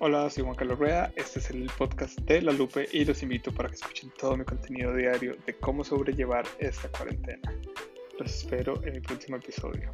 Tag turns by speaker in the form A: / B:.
A: Hola, soy Juan Carlos Rueda, este es el podcast de La Lupe y los invito para que escuchen todo mi contenido diario de cómo sobrellevar esta cuarentena. Los espero en mi próximo episodio.